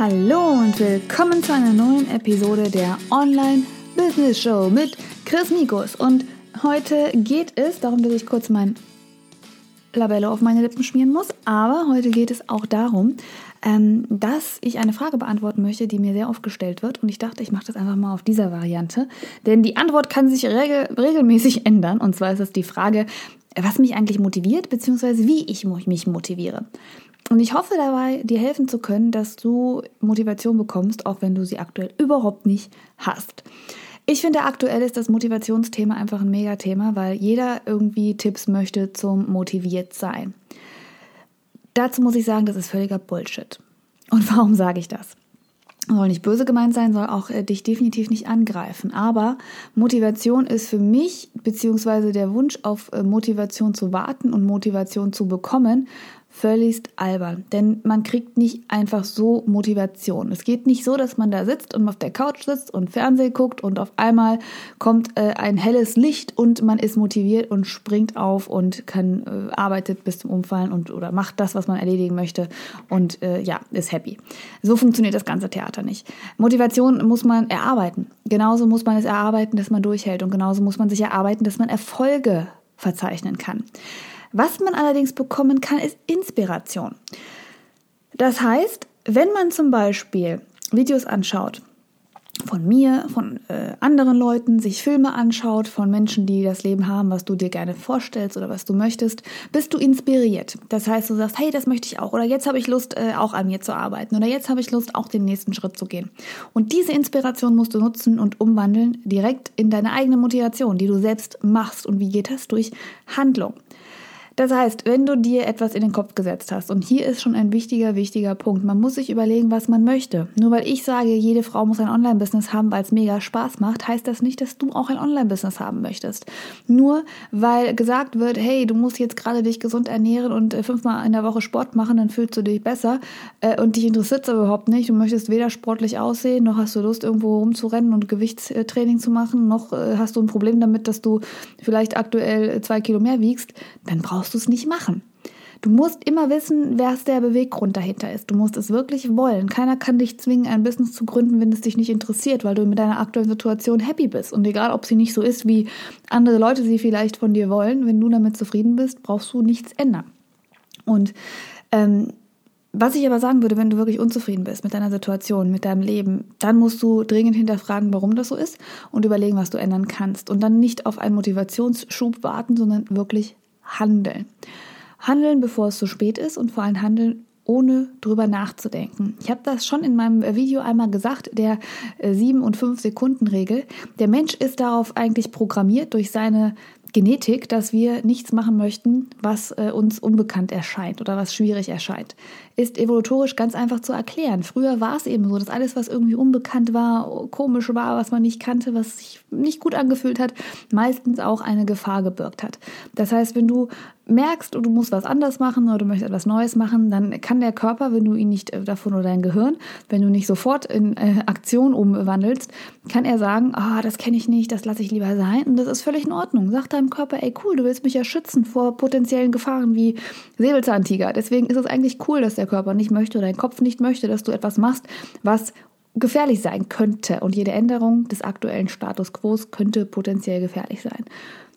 Hallo und willkommen zu einer neuen Episode der Online Business Show mit Chris Mikus. Und heute geht es darum, dass ich kurz mein Labello auf meine Lippen schmieren muss, aber heute geht es auch darum, ähm, dass ich eine Frage beantworten möchte, die mir sehr oft gestellt wird. Und ich dachte, ich mache das einfach mal auf dieser Variante. Denn die Antwort kann sich regel regelmäßig ändern. Und zwar ist es die Frage, was mich eigentlich motiviert, beziehungsweise wie ich mich motiviere. Und ich hoffe dabei, dir helfen zu können, dass du Motivation bekommst, auch wenn du sie aktuell überhaupt nicht hast. Ich finde, aktuell ist das Motivationsthema einfach ein Megathema, weil jeder irgendwie Tipps möchte zum motiviert sein. Dazu muss ich sagen, das ist völliger Bullshit. Und warum sage ich das? Soll nicht böse gemeint sein, soll auch äh, dich definitiv nicht angreifen. Aber Motivation ist für mich, beziehungsweise der Wunsch auf äh, Motivation zu warten und Motivation zu bekommen, völligst albern. Denn man kriegt nicht einfach so Motivation. Es geht nicht so, dass man da sitzt und auf der Couch sitzt und Fernsehen guckt und auf einmal kommt äh, ein helles Licht und man ist motiviert und springt auf und kann äh, arbeitet bis zum Umfallen und oder macht das, was man erledigen möchte und äh, ja, ist happy. So funktioniert das ganze Theater nicht. Motivation muss man erarbeiten. Genauso muss man es erarbeiten, dass man durchhält und genauso muss man sich erarbeiten, dass man Erfolge verzeichnen kann. Was man allerdings bekommen kann, ist Inspiration. Das heißt, wenn man zum Beispiel Videos anschaut, von mir, von äh, anderen Leuten, sich Filme anschaut, von Menschen, die das Leben haben, was du dir gerne vorstellst oder was du möchtest, bist du inspiriert. Das heißt, du sagst, hey, das möchte ich auch oder jetzt habe ich Lust, äh, auch an mir zu arbeiten oder jetzt habe ich Lust, auch den nächsten Schritt zu gehen. Und diese Inspiration musst du nutzen und umwandeln direkt in deine eigene Motivation, die du selbst machst. Und wie geht das? Durch Handlung. Das heißt, wenn du dir etwas in den Kopf gesetzt hast, und hier ist schon ein wichtiger, wichtiger Punkt, man muss sich überlegen, was man möchte. Nur weil ich sage, jede Frau muss ein Online-Business haben, weil es mega Spaß macht, heißt das nicht, dass du auch ein Online-Business haben möchtest. Nur weil gesagt wird, hey, du musst jetzt gerade dich gesund ernähren und äh, fünfmal in der Woche Sport machen, dann fühlst du dich besser äh, und dich interessiert es überhaupt nicht. Du möchtest weder sportlich aussehen, noch hast du Lust, irgendwo rumzurennen und Gewichtstraining zu machen, noch äh, hast du ein Problem damit, dass du vielleicht aktuell zwei Kilo mehr wiegst, dann brauchst brauchst du es nicht machen. Du musst immer wissen, wer der Beweggrund dahinter ist. Du musst es wirklich wollen. Keiner kann dich zwingen, ein Business zu gründen, wenn es dich nicht interessiert, weil du mit deiner aktuellen Situation happy bist. Und egal, ob sie nicht so ist, wie andere Leute sie vielleicht von dir wollen, wenn du damit zufrieden bist, brauchst du nichts ändern. Und ähm, was ich aber sagen würde, wenn du wirklich unzufrieden bist mit deiner Situation, mit deinem Leben, dann musst du dringend hinterfragen, warum das so ist und überlegen, was du ändern kannst. Und dann nicht auf einen Motivationsschub warten, sondern wirklich handeln. Handeln, bevor es zu spät ist und vor allem handeln, ohne drüber nachzudenken. Ich habe das schon in meinem Video einmal gesagt, der 7 und 5 Sekunden Regel. Der Mensch ist darauf eigentlich programmiert durch seine Genetik, dass wir nichts machen möchten, was äh, uns unbekannt erscheint oder was schwierig erscheint. Ist evolutorisch ganz einfach zu erklären. Früher war es eben so, dass alles, was irgendwie unbekannt war, komisch war, was man nicht kannte, was sich nicht gut angefühlt hat, meistens auch eine Gefahr gebirgt hat. Das heißt, wenn du merkst, du musst was anders machen oder du möchtest etwas Neues machen, dann kann der Körper, wenn du ihn nicht äh, davon oder dein Gehirn, wenn du nicht sofort in äh, Aktion umwandelst, kann er sagen, ah, oh, das kenne ich nicht, das lasse ich lieber sein und das ist völlig in Ordnung. Sag deinem Körper, ey cool, du willst mich ja schützen vor potenziellen Gefahren wie Säbelzahntiger. Deswegen ist es eigentlich cool, dass der Körper nicht möchte oder dein Kopf nicht möchte, dass du etwas machst, was gefährlich sein könnte. Und jede Änderung des aktuellen Status quo könnte potenziell gefährlich sein.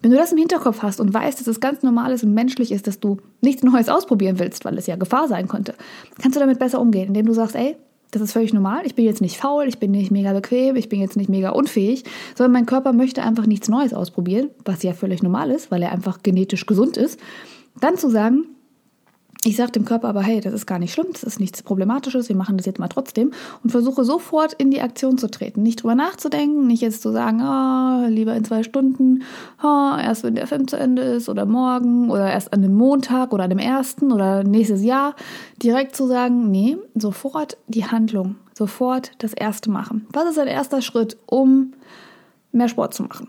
Wenn du das im Hinterkopf hast und weißt, dass es ganz normal ist und menschlich ist, dass du nichts Neues ausprobieren willst, weil es ja Gefahr sein könnte, kannst du damit besser umgehen, indem du sagst, ey, das ist völlig normal. Ich bin jetzt nicht faul, ich bin nicht mega bequem, ich bin jetzt nicht mega unfähig, sondern mein Körper möchte einfach nichts Neues ausprobieren, was ja völlig normal ist, weil er einfach genetisch gesund ist. Dann zu sagen, ich sage dem Körper aber, hey, das ist gar nicht schlimm, das ist nichts Problematisches, wir machen das jetzt mal trotzdem und versuche sofort in die Aktion zu treten. Nicht drüber nachzudenken, nicht jetzt zu sagen, oh, lieber in zwei Stunden, oh, erst wenn der Film zu Ende ist oder morgen oder erst an dem Montag oder an dem ersten oder nächstes Jahr. Direkt zu sagen, nee, sofort die Handlung, sofort das erste machen. Was ist ein erster Schritt, um mehr Sport zu machen?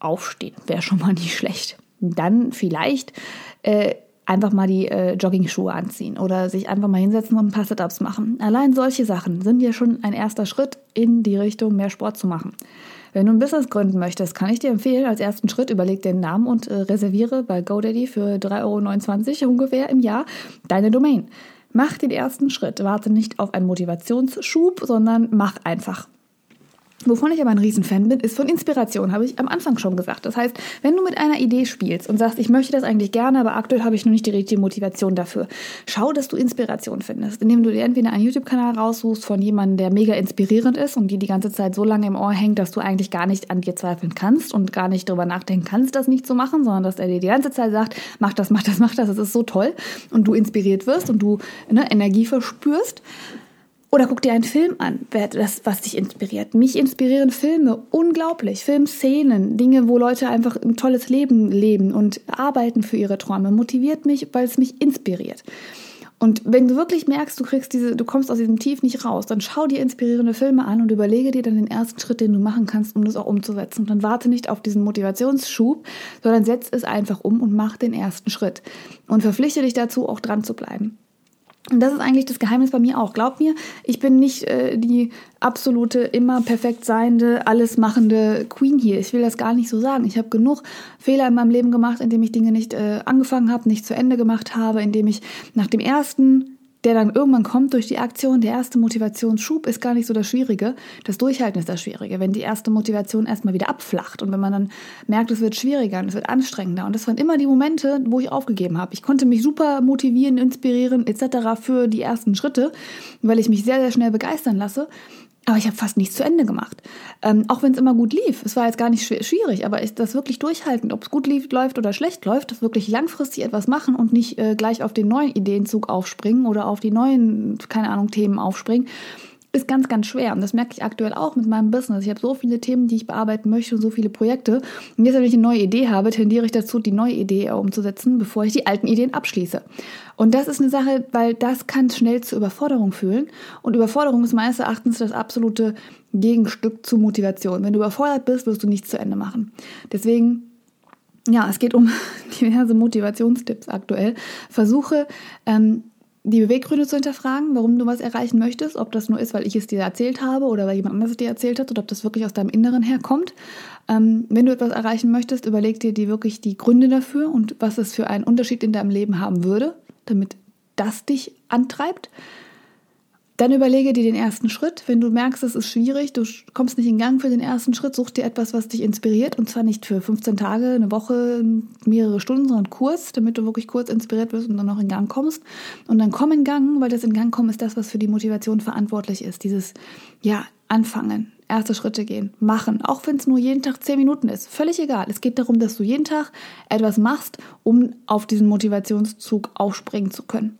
Aufstehen wäre schon mal nicht schlecht. Dann vielleicht äh, einfach mal die äh, Jogging-Schuhe anziehen oder sich einfach mal hinsetzen und ein paar Sit-Ups machen. Allein solche Sachen sind ja schon ein erster Schritt in die Richtung, mehr Sport zu machen. Wenn du ein Business gründen möchtest, kann ich dir empfehlen, als ersten Schritt überleg den Namen und äh, reserviere bei GoDaddy für 3,29 Euro ungefähr im Jahr deine Domain. Mach den ersten Schritt. Warte nicht auf einen Motivationsschub, sondern mach einfach. Wovon ich aber ein Riesenfan bin, ist von Inspiration, habe ich am Anfang schon gesagt. Das heißt, wenn du mit einer Idee spielst und sagst, ich möchte das eigentlich gerne, aber aktuell habe ich noch nicht die richtige Motivation dafür, schau, dass du Inspiration findest, indem du dir entweder einen YouTube-Kanal raussuchst von jemandem, der mega inspirierend ist und die die ganze Zeit so lange im Ohr hängt, dass du eigentlich gar nicht an dir zweifeln kannst und gar nicht darüber nachdenken kannst, das nicht zu machen, sondern dass er dir die ganze Zeit sagt, mach das, mach das, mach das, das ist so toll und du inspiriert wirst und du ne, Energie verspürst. Oder guck dir einen Film an, das, was dich inspiriert. Mich inspirieren Filme unglaublich. Filmszenen, Dinge, wo Leute einfach ein tolles Leben leben und arbeiten für ihre Träume. Motiviert mich, weil es mich inspiriert. Und wenn du wirklich merkst, du kriegst diese, du kommst aus diesem Tief nicht raus, dann schau dir inspirierende Filme an und überlege dir dann den ersten Schritt, den du machen kannst, um das auch umzusetzen. Und dann warte nicht auf diesen Motivationsschub, sondern setz es einfach um und mach den ersten Schritt. Und verpflichte dich dazu, auch dran zu bleiben. Und das ist eigentlich das Geheimnis bei mir auch. Glaub mir, ich bin nicht äh, die absolute, immer perfekt seiende, alles machende Queen hier. Ich will das gar nicht so sagen. Ich habe genug Fehler in meinem Leben gemacht, indem ich Dinge nicht äh, angefangen habe, nicht zu Ende gemacht habe, indem ich nach dem ersten der dann irgendwann kommt durch die Aktion. Der erste Motivationsschub ist gar nicht so das Schwierige. Das Durchhalten ist das Schwierige. Wenn die erste Motivation erstmal wieder abflacht und wenn man dann merkt, es wird schwieriger und es wird anstrengender. Und das waren immer die Momente, wo ich aufgegeben habe. Ich konnte mich super motivieren, inspirieren etc. für die ersten Schritte, weil ich mich sehr, sehr schnell begeistern lasse. Aber ich habe fast nichts zu Ende gemacht. Ähm, auch wenn es immer gut lief. Es war jetzt gar nicht schwierig, aber ist das wirklich durchhalten, ob es gut lief, läuft oder schlecht läuft, das wirklich langfristig etwas machen und nicht äh, gleich auf den neuen Ideenzug aufspringen oder auf die neuen, keine Ahnung, Themen aufspringen, ist ganz, ganz schwer. Und das merke ich aktuell auch mit meinem Business. Ich habe so viele Themen, die ich bearbeiten möchte und so viele Projekte. Und jetzt, wenn ich eine neue Idee habe, tendiere ich dazu, die neue Idee umzusetzen, bevor ich die alten Ideen abschließe. Und das ist eine Sache, weil das kann schnell zur Überforderung fühlen. Und Überforderung ist meines Erachtens das absolute Gegenstück zu Motivation. Wenn du überfordert bist, wirst du nichts zu Ende machen. Deswegen ja, es geht um diverse Motivationstipps aktuell. Versuche ähm, die Beweggründe zu hinterfragen, warum du was erreichen möchtest, ob das nur ist, weil ich es dir erzählt habe oder weil jemand anderes es dir erzählt hat oder ob das wirklich aus deinem Inneren herkommt. Ähm, wenn du etwas erreichen möchtest, überleg dir die wirklich die Gründe dafür und was es für einen Unterschied in deinem Leben haben würde, damit das dich antreibt. Dann überlege dir den ersten Schritt. Wenn du merkst, es ist schwierig, du kommst nicht in Gang für den ersten Schritt, such dir etwas, was dich inspiriert. Und zwar nicht für 15 Tage, eine Woche, mehrere Stunden, sondern Kurs, damit du wirklich kurz inspiriert wirst und dann noch in Gang kommst. Und dann komm in Gang, weil das in Gang kommen ist das, was für die Motivation verantwortlich ist. Dieses, ja, anfangen, erste Schritte gehen, machen, auch wenn es nur jeden Tag 10 Minuten ist. Völlig egal. Es geht darum, dass du jeden Tag etwas machst, um auf diesen Motivationszug aufspringen zu können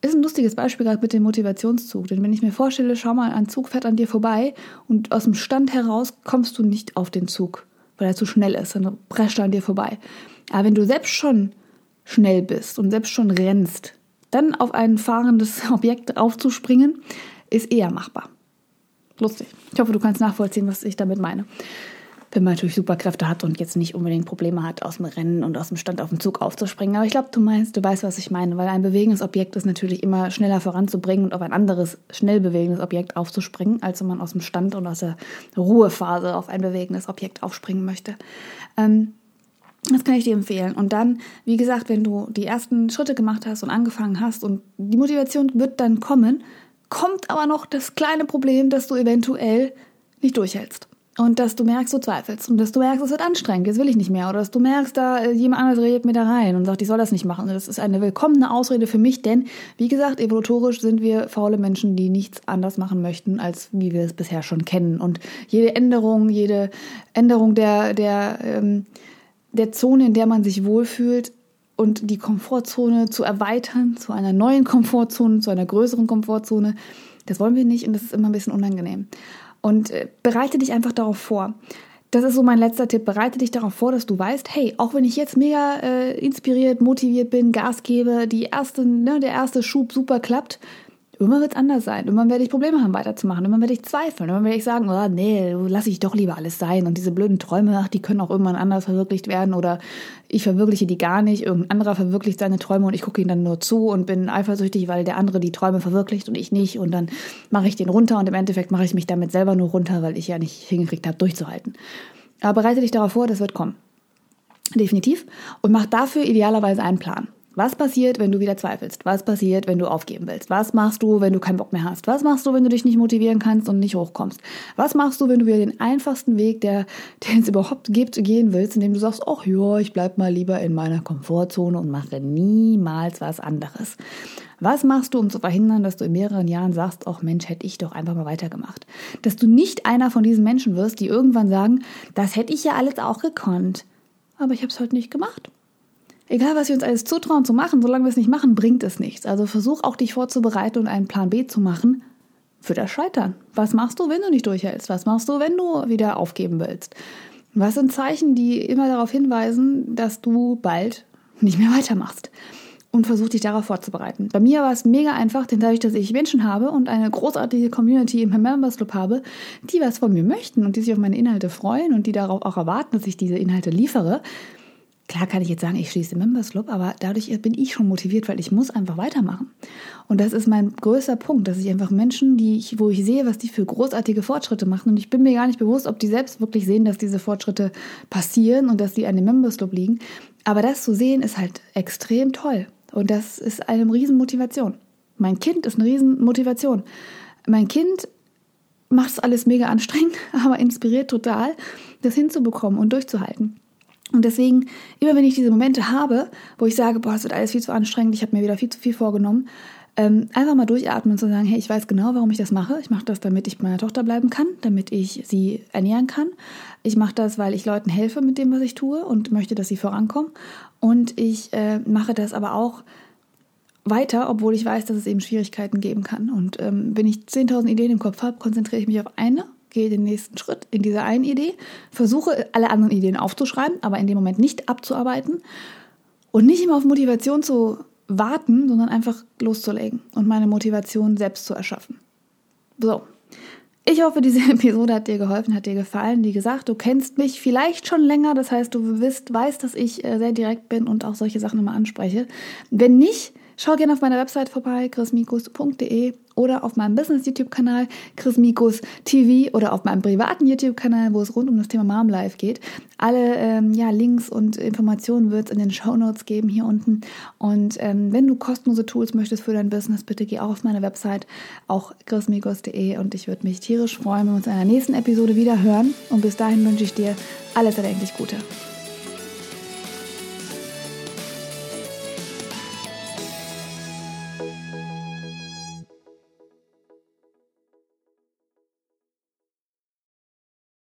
ist ein lustiges Beispiel gerade mit dem Motivationszug. Denn wenn ich mir vorstelle, schau mal, ein Zug fährt an dir vorbei und aus dem Stand heraus kommst du nicht auf den Zug, weil er zu schnell ist, dann prescht er an dir vorbei. Aber wenn du selbst schon schnell bist und selbst schon rennst, dann auf ein fahrendes Objekt aufzuspringen, ist eher machbar. Lustig. Ich hoffe, du kannst nachvollziehen, was ich damit meine wenn man natürlich Superkräfte hat und jetzt nicht unbedingt Probleme hat, aus dem Rennen und aus dem Stand auf den Zug aufzuspringen. Aber ich glaube, du meinst, du weißt, was ich meine, weil ein bewegendes Objekt ist natürlich immer schneller voranzubringen und auf ein anderes schnell bewegendes Objekt aufzuspringen, als wenn man aus dem Stand und aus der Ruhephase auf ein bewegendes Objekt aufspringen möchte. Ähm, das kann ich dir empfehlen. Und dann, wie gesagt, wenn du die ersten Schritte gemacht hast und angefangen hast und die Motivation wird dann kommen, kommt aber noch das kleine Problem, dass du eventuell nicht durchhältst. Und dass du merkst, du zweifelst und dass du merkst, es wird anstrengend, jetzt will ich nicht mehr. Oder dass du merkst, da äh, jemand anderes redet mir da rein und sagt, ich soll das nicht machen. Das ist eine willkommene Ausrede für mich, denn wie gesagt, evolutorisch sind wir faule Menschen, die nichts anders machen möchten, als wie wir es bisher schon kennen. Und jede Änderung, jede Änderung der, der, ähm, der Zone, in der man sich wohlfühlt, und die Komfortzone zu erweitern zu einer neuen Komfortzone, zu einer größeren Komfortzone, das wollen wir nicht und das ist immer ein bisschen unangenehm. Und äh, bereite dich einfach darauf vor. Das ist so mein letzter Tipp. Bereite dich darauf vor, dass du weißt, hey, auch wenn ich jetzt mega äh, inspiriert, motiviert bin, Gas gebe, die erste, ne, der erste Schub super klappt, Irgendwann wird es anders sein. Irgendwann werde ich Probleme haben, weiterzumachen. Irgendwann werde ich zweifeln. Irgendwann werde ich sagen, oh, nee, lasse ich doch lieber alles sein. Und diese blöden Träume, ach, die können auch irgendwann anders verwirklicht werden. Oder ich verwirkliche die gar nicht. Irgendein anderer verwirklicht seine Träume und ich gucke ihn dann nur zu und bin eifersüchtig, weil der andere die Träume verwirklicht und ich nicht. Und dann mache ich den runter und im Endeffekt mache ich mich damit selber nur runter, weil ich ja nicht hingekriegt habe, durchzuhalten. Aber bereite dich darauf vor, das wird kommen. Definitiv. Und mach dafür idealerweise einen Plan. Was passiert, wenn du wieder zweifelst? Was passiert, wenn du aufgeben willst? Was machst du, wenn du keinen Bock mehr hast? Was machst du, wenn du dich nicht motivieren kannst und nicht hochkommst? Was machst du, wenn du wieder den einfachsten Weg, der, den es überhaupt gibt, gehen willst, indem du sagst, ach ja, ich bleib mal lieber in meiner Komfortzone und mache niemals was anderes? Was machst du, um zu verhindern, dass du in mehreren Jahren sagst, ach Mensch, hätte ich doch einfach mal weitergemacht? Dass du nicht einer von diesen Menschen wirst, die irgendwann sagen, das hätte ich ja alles auch gekonnt. Aber ich habe es heute nicht gemacht. Egal, was wir uns alles zutrauen zu machen, solange wir es nicht machen, bringt es nichts. Also versuch auch dich vorzubereiten und einen Plan B zu machen für das Scheitern. Was machst du, wenn du nicht durchhältst? Was machst du, wenn du wieder aufgeben willst? Was sind Zeichen, die immer darauf hinweisen, dass du bald nicht mehr weitermachst? und versuche dich darauf vorzubereiten. Bei mir war es mega einfach, denn dadurch, dass ich Menschen habe und eine großartige Community im Members Club habe, die was von mir möchten und die sich auf meine Inhalte freuen und die darauf auch erwarten, dass ich diese Inhalte liefere, Klar kann ich jetzt sagen, ich schließe den Members Club, aber dadurch bin ich schon motiviert, weil ich muss einfach weitermachen. Und das ist mein größter Punkt, dass ich einfach Menschen, die ich, wo ich sehe, was die für großartige Fortschritte machen, und ich bin mir gar nicht bewusst, ob die selbst wirklich sehen, dass diese Fortschritte passieren und dass die an dem Members Club liegen. Aber das zu sehen ist halt extrem toll. Und das ist eine Riesenmotivation. Mein Kind ist eine Riesenmotivation. Mein Kind macht es alles mega anstrengend, aber inspiriert total, das hinzubekommen und durchzuhalten. Und deswegen, immer wenn ich diese Momente habe, wo ich sage, boah, es wird alles viel zu anstrengend, ich habe mir wieder viel zu viel vorgenommen, ähm, einfach mal durchatmen und zu sagen, hey, ich weiß genau, warum ich das mache. Ich mache das, damit ich bei meiner Tochter bleiben kann, damit ich sie ernähren kann. Ich mache das, weil ich Leuten helfe mit dem, was ich tue und möchte, dass sie vorankommen. Und ich äh, mache das aber auch weiter, obwohl ich weiß, dass es eben Schwierigkeiten geben kann. Und ähm, wenn ich 10.000 Ideen im Kopf habe, konzentriere ich mich auf eine, gehe den nächsten Schritt in dieser einen Idee, versuche alle anderen Ideen aufzuschreiben, aber in dem Moment nicht abzuarbeiten und nicht immer auf Motivation zu warten, sondern einfach loszulegen und meine Motivation selbst zu erschaffen. So. Ich hoffe, diese Episode hat dir geholfen, hat dir gefallen. Wie gesagt, du kennst mich vielleicht schon länger, das heißt, du wisst, weißt, dass ich äh, sehr direkt bin und auch solche Sachen immer anspreche. Wenn nicht, schau gerne auf meiner Website vorbei, chrismikus.de oder auf meinem Business-YouTube-Kanal Chris Mikus TV oder auf meinem privaten YouTube-Kanal, wo es rund um das Thema Mom Life geht. Alle ähm, ja, Links und Informationen wird es in den Show Notes geben hier unten. Und ähm, wenn du kostenlose Tools möchtest für dein Business, bitte geh auch auf meine Website, auch chrismikos.de und ich würde mich tierisch freuen, wenn wir uns in einer nächsten Episode wieder hören. Und bis dahin wünsche ich dir alles erdenklich Gute.